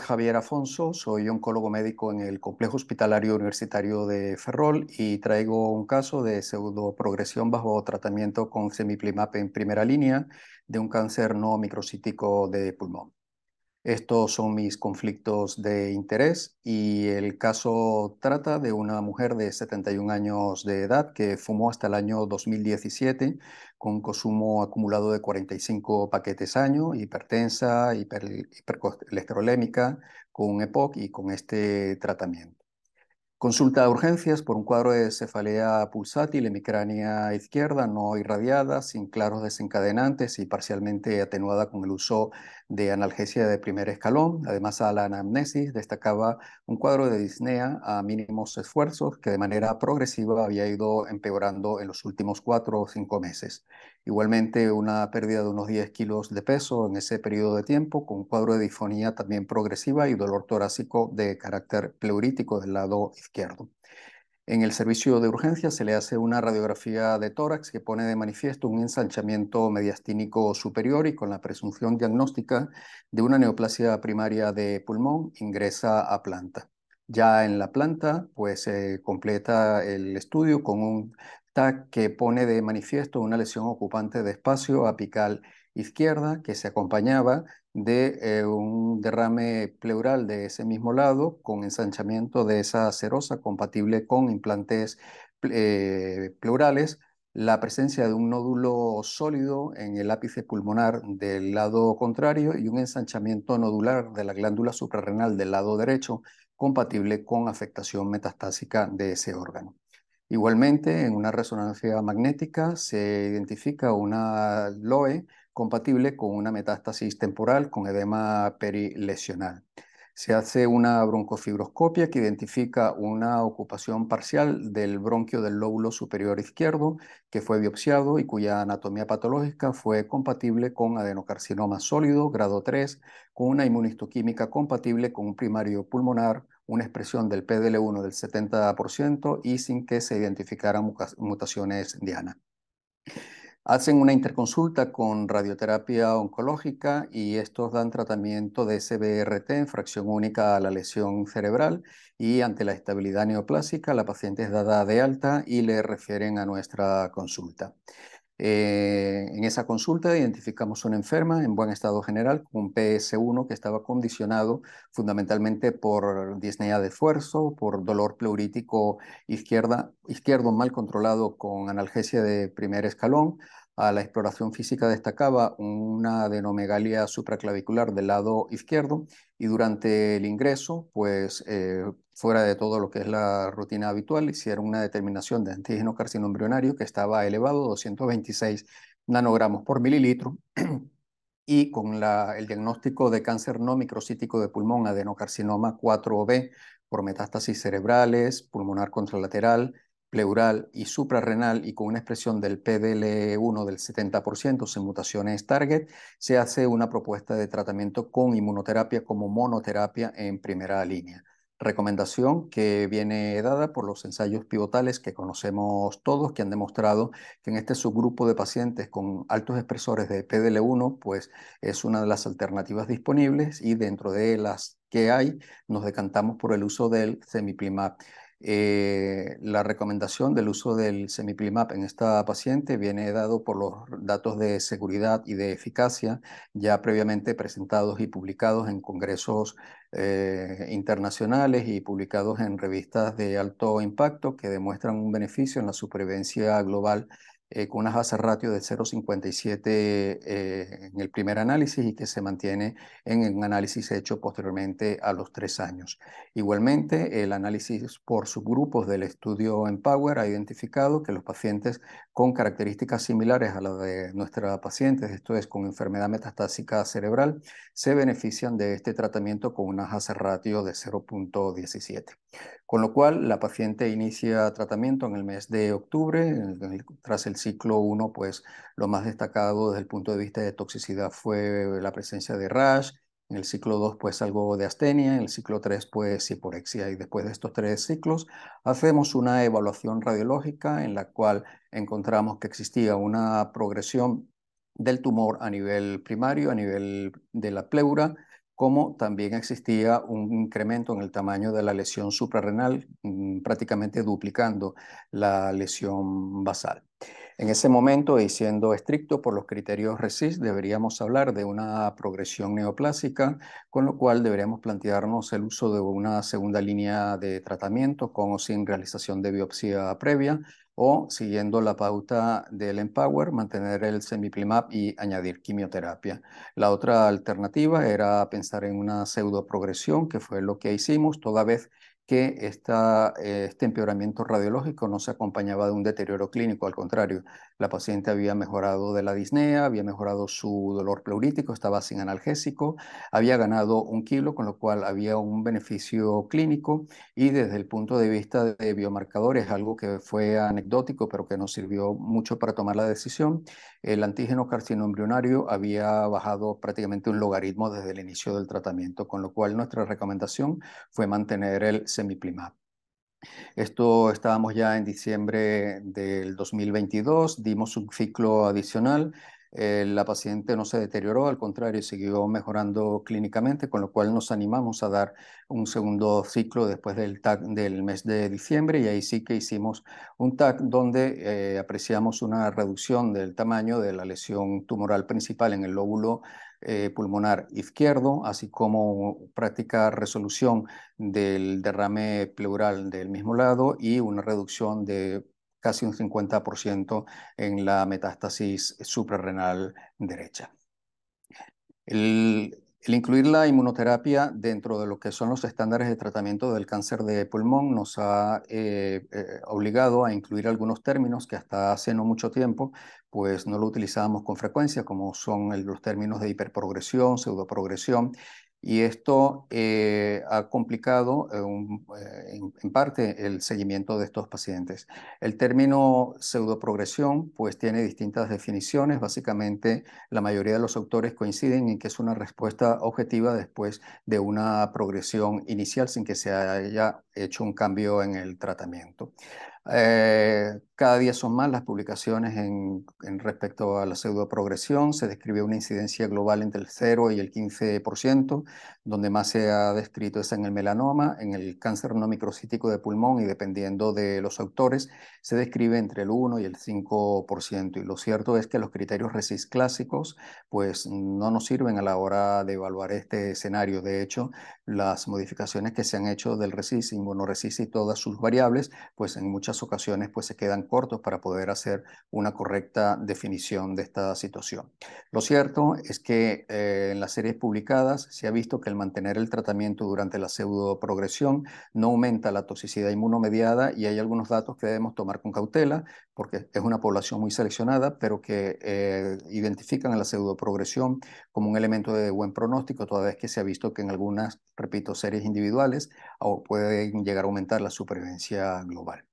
es Javier Afonso, soy oncólogo médico en el Complejo Hospitalario Universitario de Ferrol y traigo un caso de pseudoprogresión bajo tratamiento con semiplimab en primera línea de un cáncer no microcítico de pulmón. Estos son mis conflictos de interés y el caso trata de una mujer de 71 años de edad que fumó hasta el año 2017 con consumo acumulado de 45 paquetes año, hipertensa, hipercolesterolémica, con EPOC y con este tratamiento. Consulta de urgencias por un cuadro de cefalea pulsátil hemicránea izquierda no irradiada, sin claros desencadenantes y parcialmente atenuada con el uso de analgesia de primer escalón. Además, a la anamnesis destacaba un cuadro de disnea a mínimos esfuerzos que de manera progresiva había ido empeorando en los últimos cuatro o cinco meses. Igualmente, una pérdida de unos 10 kilos de peso en ese periodo de tiempo, con cuadro de disfonía también progresiva y dolor torácico de carácter pleurítico del lado izquierdo. En el servicio de urgencia se le hace una radiografía de tórax que pone de manifiesto un ensanchamiento mediastínico superior y con la presunción diagnóstica de una neoplasia primaria de pulmón ingresa a planta. Ya en la planta, pues se completa el estudio con un que pone de manifiesto una lesión ocupante de espacio apical izquierda que se acompañaba de eh, un derrame pleural de ese mismo lado con ensanchamiento de esa serosa compatible con implantes eh, pleurales, la presencia de un nódulo sólido en el ápice pulmonar del lado contrario y un ensanchamiento nodular de la glándula suprarrenal del lado derecho compatible con afectación metastásica de ese órgano. Igualmente, en una resonancia magnética se identifica una LOE compatible con una metástasis temporal con edema perilesional. Se hace una broncofibroscopia que identifica una ocupación parcial del bronquio del lóbulo superior izquierdo que fue biopsiado y cuya anatomía patológica fue compatible con adenocarcinoma sólido grado 3, con una inmunistoquímica compatible con un primario pulmonar, una expresión del PDL1 del 70% y sin que se identificaran mutaciones diana. Hacen una interconsulta con radioterapia oncológica y estos dan tratamiento de SBRT en fracción única a la lesión cerebral y ante la estabilidad neoplásica la paciente es dada de alta y le refieren a nuestra consulta. Eh, en esa consulta identificamos una enferma en buen estado general con un PS1 que estaba condicionado fundamentalmente por disnea de esfuerzo, por dolor pleurítico izquierda, izquierdo mal controlado con analgesia de primer escalón, a la exploración física destacaba una adenomegalia supraclavicular del lado izquierdo y durante el ingreso, pues eh, fuera de todo lo que es la rutina habitual, hicieron una determinación de antígeno carcinoma embrionario que estaba elevado, 226 nanogramos por mililitro, y con el diagnóstico de cáncer no microcítico de pulmón, adenocarcinoma 4B, por metástasis cerebrales, pulmonar contralateral, pleural y suprarrenal y con una expresión del PDL1 del 70% sin mutaciones target, se hace una propuesta de tratamiento con inmunoterapia como monoterapia en primera línea. Recomendación que viene dada por los ensayos pivotales que conocemos todos, que han demostrado que en este subgrupo de pacientes con altos expresores de PDL1, pues es una de las alternativas disponibles y dentro de las que hay, nos decantamos por el uso del semiplimab. Eh, la recomendación del uso del semiplimab en esta paciente viene dado por los datos de seguridad y de eficacia ya previamente presentados y publicados en congresos eh, internacionales y publicados en revistas de alto impacto que demuestran un beneficio en la supervivencia global eh, con una base ratio de 0,57 eh, en el primer análisis y que se mantiene en un análisis hecho posteriormente a los tres años. Igualmente, el análisis por subgrupos del estudio Empower ha identificado que los pacientes con características similares a las de nuestra pacientes, esto es con enfermedad metastásica cerebral, se benefician de este tratamiento con una base ratio de 0.17. Con lo cual, la paciente inicia tratamiento en el mes de octubre. tras el ciclo 1, pues lo más destacado desde el punto de vista de toxicidad fue la presencia de rash. En el ciclo 2, pues algo de astenia. En el ciclo 3, pues hiporexia. Y después de estos tres ciclos, hacemos una evaluación radiológica en la cual encontramos que existía una progresión del tumor a nivel primario, a nivel de la pleura, como también existía un incremento en el tamaño de la lesión suprarrenal, mm, prácticamente duplicando la lesión basal. En ese momento, y siendo estricto por los criterios RECIST, deberíamos hablar de una progresión neoplásica, con lo cual deberíamos plantearnos el uso de una segunda línea de tratamiento con o sin realización de biopsia previa, o siguiendo la pauta del Empower, mantener el semiplimab y añadir quimioterapia. La otra alternativa era pensar en una pseudoprogresión, que fue lo que hicimos, toda vez que esta, eh, este empeoramiento radiológico no se acompañaba de un deterioro clínico, al contrario, la paciente había mejorado de la disnea, había mejorado su dolor pleurítico, estaba sin analgésico, había ganado un kilo, con lo cual había un beneficio clínico y desde el punto de vista de biomarcadores, algo que fue anecdótico, pero que nos sirvió mucho para tomar la decisión, el antígeno carcino embrionario había bajado prácticamente un logaritmo desde el inicio del tratamiento, con lo cual nuestra recomendación fue mantener el semiplimab. Esto estábamos ya en diciembre del 2022, dimos un ciclo adicional. Eh, la paciente no se deterioró, al contrario, siguió mejorando clínicamente, con lo cual nos animamos a dar un segundo ciclo después del mes de diciembre y ahí sí que hicimos un TAC donde eh, apreciamos una reducción del tamaño de la lesión tumoral principal en el lóbulo eh, pulmonar izquierdo, así como práctica resolución del derrame pleural del mismo lado y una reducción de casi un 50% en la metástasis suprarrenal derecha. El, el incluir la inmunoterapia dentro de lo que son los estándares de tratamiento del cáncer de pulmón nos ha eh, eh, obligado a incluir algunos términos que hasta hace no mucho tiempo pues no lo utilizábamos con frecuencia, como son los términos de hiperprogresión, pseudoprogresión, y esto eh, ha complicado eh, eh, en, parte el seguimiento de estos pacientes. El término pseudoprogresión pues tiene distintas definiciones. Básicamente la mayoría de los autores coinciden en que es una respuesta objetiva después de una progresión inicial sin que se haya hecho un cambio en el tratamiento. Eh, cada día son más las publicaciones en, respecto a la pseudoprogresión. Se describe una incidencia global entre el 0 y el 15%, donde más se ha descrito es en el melanoma, en el cáncer no microcítico de pulmón y dependiendo de los autores, se describe entre el 1 y el 5%. Y lo cierto es que los criterios RECIS clásicos pues no nos sirven a la hora de evaluar este escenario. De hecho, las modificaciones que se han hecho del RECIS, inmunoRECIS y todas sus variables, pues en muchas ocasiones pues se quedan cortos para poder hacer una correcta definición de esta situación. Lo cierto es que eh, en las series publicadas se ha visto que el mantener el tratamiento durante la pseudoprogresión no aumenta la toxicidad inmunomediada y hay algunos datos que debemos tomar con cautela porque es una población muy seleccionada, pero que eh, identifican a la pseudoprogresión como un elemento de buen pronóstico, toda vez que se ha visto que en algunas, repito, series individuales pueden llegar a aumentar la supervivencia global.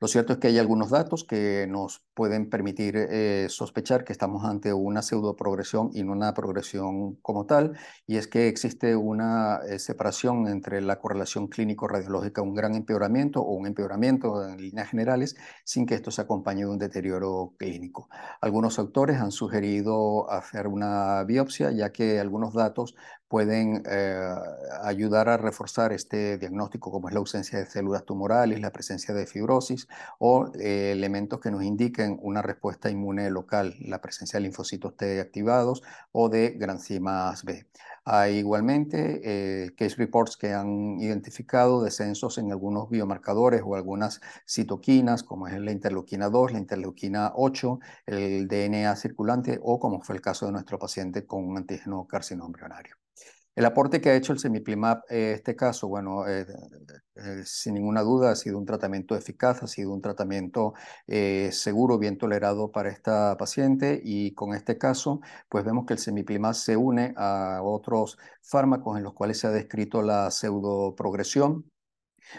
Lo cierto es que hay algunos datos que nos pueden permitir eh, sospechar que estamos ante una pseudoprogresión y no una progresión como tal, y es que existe una eh, separación entre la correlación clínico-radiológica, un gran empeoramiento o un empeoramiento en líneas generales, sin que esto se acompañe de un deterioro clínico. Algunos autores han sugerido hacer una biopsia, ya que algunos datos pueden eh, ayudar a reforzar este diagnóstico, como es la ausencia de células tumorales, la presencia de fibrosis o eh, elementos que nos indiquen una respuesta inmune local, la presencia de linfocitos T activados o de granzimas B. Hay igualmente eh, case reports que han identificado descensos en algunos biomarcadores o algunas citoquinas, como es la interleuquina 2, la interleuquina 8, el DNA circulante o como fue el caso de nuestro paciente con un antígeno carcinoma embrionario. El aporte que ha hecho el semiplimab en este caso, bueno, eh, eh, sin ninguna duda ha sido un tratamiento eficaz, ha sido un tratamiento eh, seguro, bien tolerado para esta paciente y con este caso, pues vemos que el semiplimab se une a otros fármacos en los cuales se ha descrito la pseudoprogresión.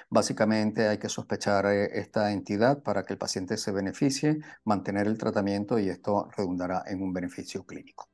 Básicamente hay que sospechar esta entidad para que el paciente se beneficie, mantener el tratamiento y esto redundará en un beneficio clínico.